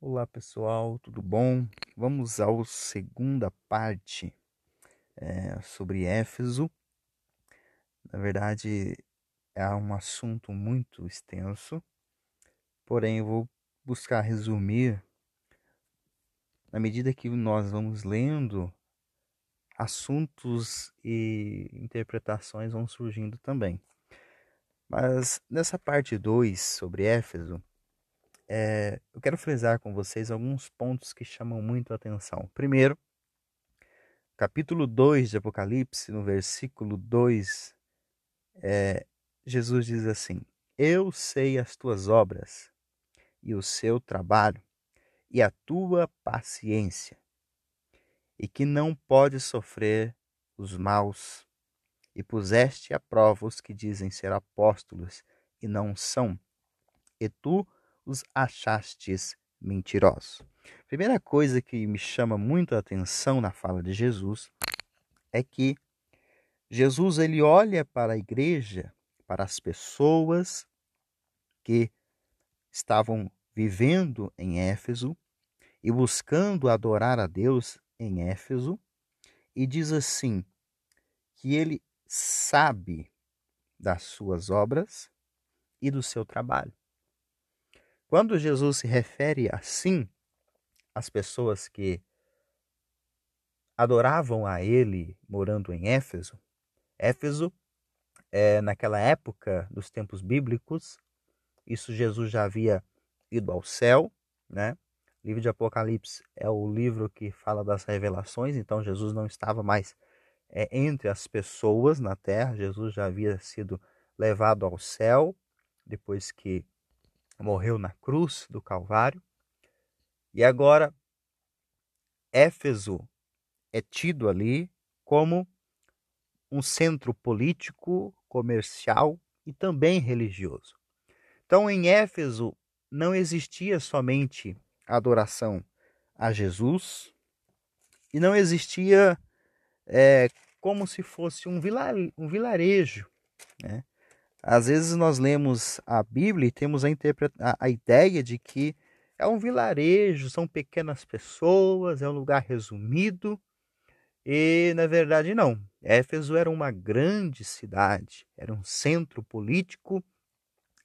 Olá pessoal, tudo bom? Vamos à segunda parte é, sobre Éfeso. Na verdade, é um assunto muito extenso, porém eu vou buscar resumir na medida que nós vamos lendo, assuntos e interpretações vão surgindo também. Mas nessa parte 2 sobre Éfeso, é, eu quero frisar com vocês alguns pontos que chamam muito a atenção. Primeiro, capítulo 2 de Apocalipse, no versículo 2, é, Jesus diz assim: Eu sei as tuas obras e o seu trabalho e a tua paciência, e que não podes sofrer os maus, e puseste à prova os que dizem ser apóstolos e não são, e tu os achastes mentirosos. Primeira coisa que me chama muito a atenção na fala de Jesus é que Jesus ele olha para a igreja, para as pessoas que estavam vivendo em Éfeso e buscando adorar a Deus em Éfeso e diz assim que ele sabe das suas obras e do seu trabalho. Quando Jesus se refere assim às pessoas que adoravam a ele morando em Éfeso, Éfeso, é, naquela época dos tempos bíblicos, isso Jesus já havia ido ao céu, né? O livro de Apocalipse é o livro que fala das revelações, então Jesus não estava mais é, entre as pessoas na terra, Jesus já havia sido levado ao céu depois que morreu na cruz do Calvário. E agora, Éfeso é tido ali como um centro político, comercial e também religioso. Então, em Éfeso não existia somente adoração a Jesus e não existia é, como se fosse um, um vilarejo, né? Às vezes nós lemos a Bíblia e temos a, a, ideia de que é um vilarejo, são pequenas pessoas, é um lugar resumido. E na verdade não. Éfeso era uma grande cidade, era um centro político,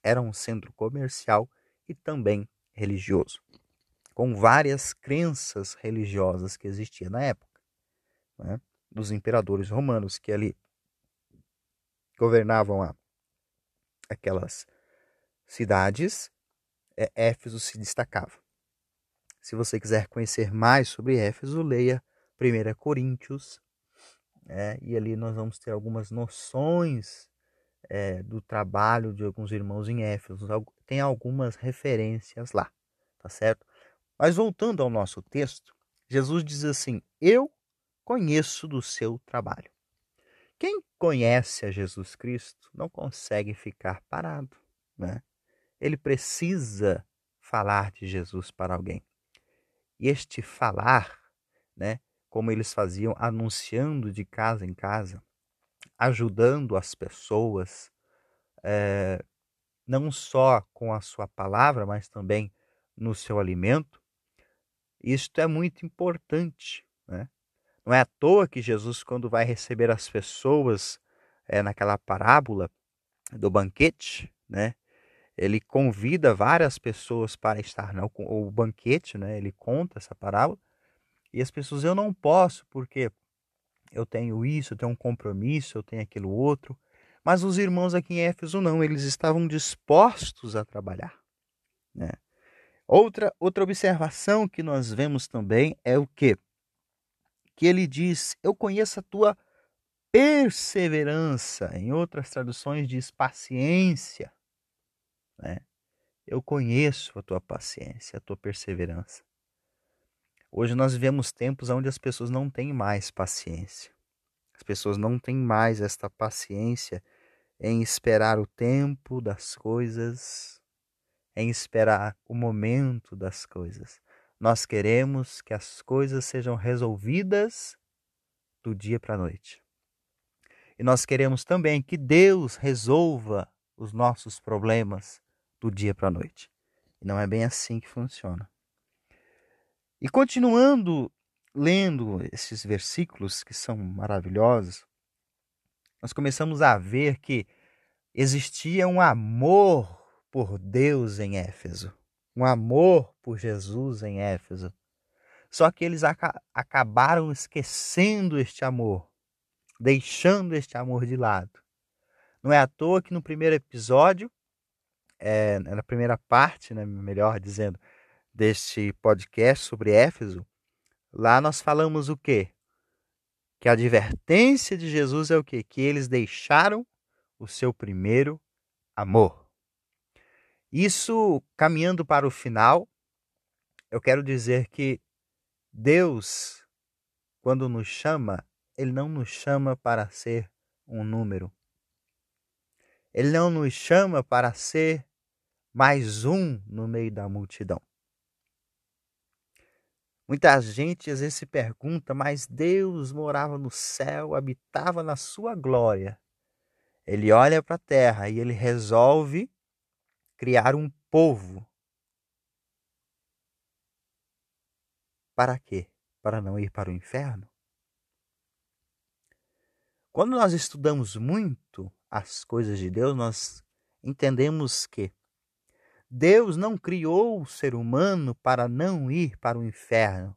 era um centro comercial e também religioso, com várias crenças religiosas que existiam na época, né? dos imperadores romanos que ali governavam a aquelas cidades, é, Éfeso se destacava. Se você quiser conhecer mais sobre Éfeso, leia 1 Coríntios, é, e ali nós vamos ter algumas noções é, do trabalho de alguns irmãos em Éfeso. Tem algumas referências lá, tá certo? Mas voltando ao nosso texto, Jesus diz assim: Eu conheço do seu trabalho. Quem conhece a Jesus Cristo não consegue ficar parado, né? Ele precisa falar de Jesus para alguém. E este falar, né, como eles faziam, anunciando de casa em casa, ajudando as pessoas, é, não só com a sua palavra, mas também no seu alimento, isto é muito importante, né? Não é à toa que Jesus, quando vai receber as pessoas é, naquela parábola do banquete, né? Ele convida várias pessoas para estar no o banquete, né? Ele conta essa parábola e as pessoas eu não posso porque eu tenho isso, eu tenho um compromisso, eu tenho aquilo outro. Mas os irmãos aqui em Éfeso não, eles estavam dispostos a trabalhar, né? Outra outra observação que nós vemos também é o que que ele diz: Eu conheço a tua perseverança. Em outras traduções, diz paciência. Né? Eu conheço a tua paciência, a tua perseverança. Hoje nós vivemos tempos onde as pessoas não têm mais paciência. As pessoas não têm mais esta paciência em esperar o tempo das coisas, em esperar o momento das coisas. Nós queremos que as coisas sejam resolvidas do dia para a noite. E nós queremos também que Deus resolva os nossos problemas do dia para a noite. E não é bem assim que funciona. E continuando lendo esses versículos que são maravilhosos, nós começamos a ver que existia um amor por Deus em Éfeso, um amor por Jesus em Éfeso. Só que eles aca acabaram esquecendo este amor, deixando este amor de lado. Não é à toa que no primeiro episódio, é, na primeira parte, né, melhor dizendo, deste podcast sobre Éfeso, lá nós falamos o quê? Que a advertência de Jesus é o quê? Que eles deixaram o seu primeiro amor. Isso caminhando para o final, eu quero dizer que Deus, quando nos chama, Ele não nos chama para ser um número. Ele não nos chama para ser mais um no meio da multidão. Muita gente às vezes se pergunta, mas Deus morava no céu, habitava na sua glória. Ele olha para a terra e ele resolve criar um povo. Para quê? Para não ir para o inferno? Quando nós estudamos muito as coisas de Deus, nós entendemos que Deus não criou o ser humano para não ir para o inferno,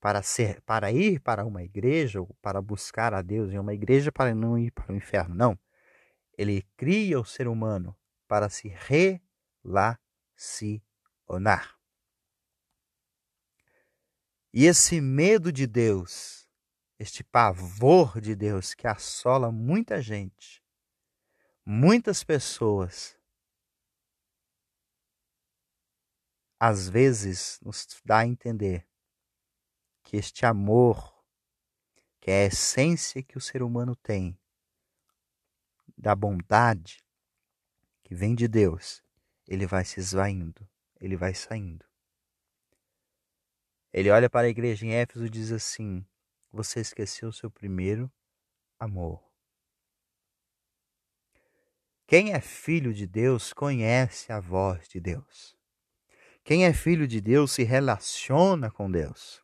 para ser, para ir para uma igreja ou para buscar a Deus em uma igreja para não ir para o inferno. Não. Ele cria o ser humano para se relacionar. E esse medo de Deus, este pavor de Deus que assola muita gente, muitas pessoas, às vezes nos dá a entender que este amor, que é a essência que o ser humano tem, da bondade que vem de Deus, ele vai se esvaindo, ele vai saindo. Ele olha para a igreja em Éfeso e diz assim: Você esqueceu o seu primeiro amor. Quem é filho de Deus conhece a voz de Deus. Quem é filho de Deus se relaciona com Deus.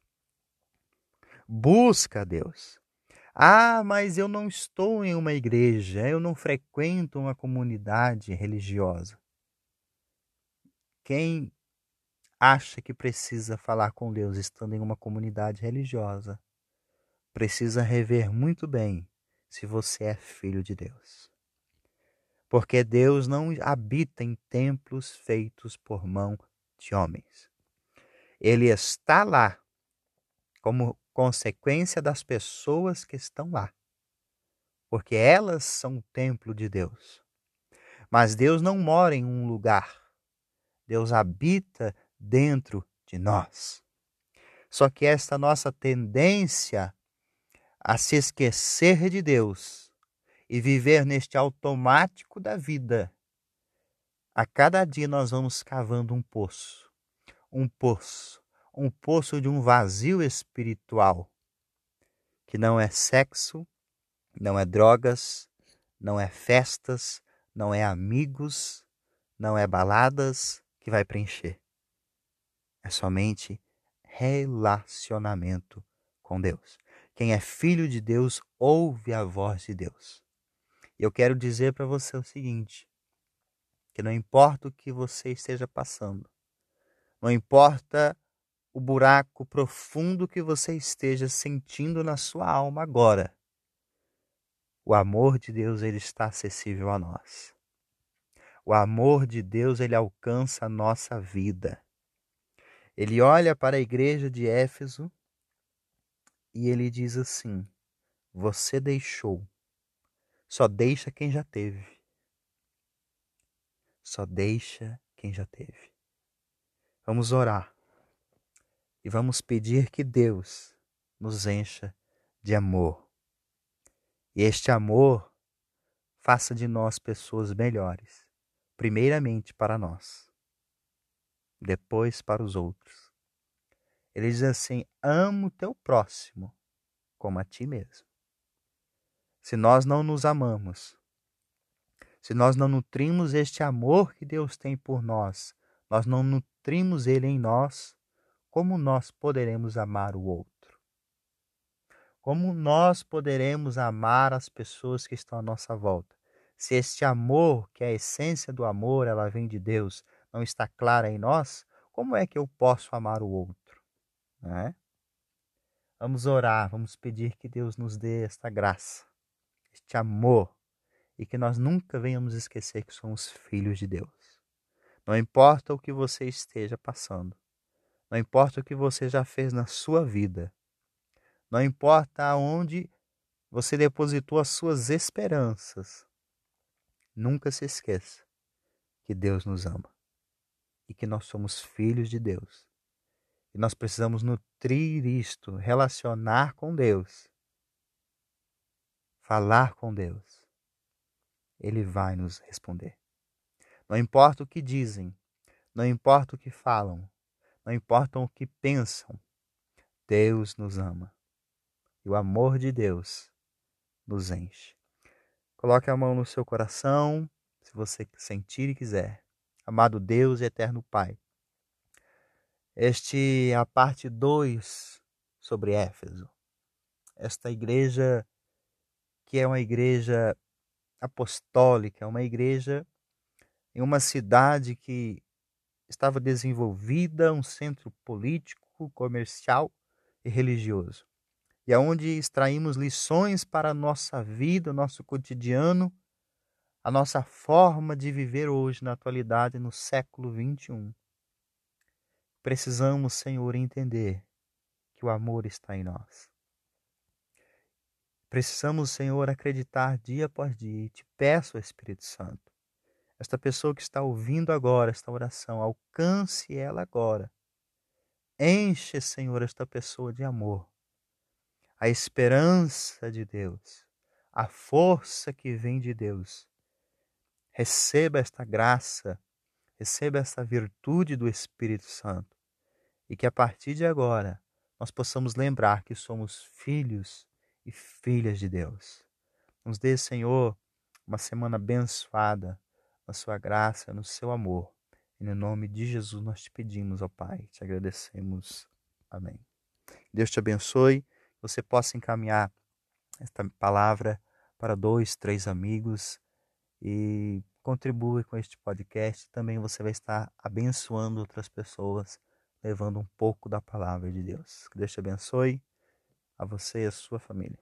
Busca Deus. Ah, mas eu não estou em uma igreja, eu não frequento uma comunidade religiosa. Quem acha que precisa falar com Deus estando em uma comunidade religiosa, precisa rever muito bem se você é filho de Deus. Porque Deus não habita em templos feitos por mão de homens. Ele está lá como consequência das pessoas que estão lá, porque elas são o templo de Deus. Mas Deus não mora em um lugar, Deus habita dentro de nós. Só que esta nossa tendência a se esquecer de Deus e viver neste automático da vida a cada dia nós vamos cavando um poço, um poço, um poço de um vazio espiritual, que não é sexo, não é drogas, não é festas, não é amigos, não é baladas que vai preencher. É somente relacionamento com Deus. Quem é filho de Deus ouve a voz de Deus. E eu quero dizer para você o seguinte: que não importa o que você esteja passando, não importa o buraco profundo que você esteja sentindo na sua alma agora, o amor de Deus ele está acessível a nós. O amor de Deus ele alcança a nossa vida. Ele olha para a igreja de Éfeso e ele diz assim: Você deixou, só deixa quem já teve só deixa quem já teve. Vamos orar e vamos pedir que Deus nos encha de amor. E este amor faça de nós pessoas melhores, primeiramente para nós, depois para os outros. Ele diz assim: ama o teu próximo como a ti mesmo. Se nós não nos amamos, se nós não nutrimos este amor que Deus tem por nós, nós não nutrimos ele em nós, como nós poderemos amar o outro? Como nós poderemos amar as pessoas que estão à nossa volta? Se este amor, que é a essência do amor, ela vem de Deus, não está clara em nós, como é que eu posso amar o outro? É? Vamos orar, vamos pedir que Deus nos dê esta graça, este amor, e que nós nunca venhamos esquecer que somos filhos de Deus. Não importa o que você esteja passando, não importa o que você já fez na sua vida, não importa aonde você depositou as suas esperanças, Nunca se esqueça que Deus nos ama e que nós somos filhos de Deus. E nós precisamos nutrir isto, relacionar com Deus, falar com Deus. Ele vai nos responder. Não importa o que dizem, não importa o que falam, não importa o que pensam, Deus nos ama. E o amor de Deus nos enche. Coloque a mão no seu coração, se você sentir e quiser. Amado Deus e eterno Pai. Este é a parte 2 sobre Éfeso. Esta igreja que é uma igreja apostólica, uma igreja em uma cidade que estava desenvolvida, um centro político, comercial e religioso e aonde extraímos lições para a nossa vida, o nosso cotidiano, a nossa forma de viver hoje na atualidade no século 21. Precisamos, Senhor, entender que o amor está em nós. Precisamos, Senhor, acreditar dia após dia e te peço, Espírito Santo, esta pessoa que está ouvindo agora esta oração, alcance ela agora. Enche, Senhor, esta pessoa de amor a esperança de Deus, a força que vem de Deus. Receba esta graça, receba esta virtude do Espírito Santo e que a partir de agora nós possamos lembrar que somos filhos e filhas de Deus. Nos dê, Senhor, uma semana abençoada na sua graça, no seu amor. E no nome de Jesus nós te pedimos, ó Pai, te agradecemos. Amém. Deus te abençoe você possa encaminhar esta palavra para dois, três amigos e contribui com este podcast. Também você vai estar abençoando outras pessoas, levando um pouco da palavra de Deus. Que Deus te abençoe a você e a sua família.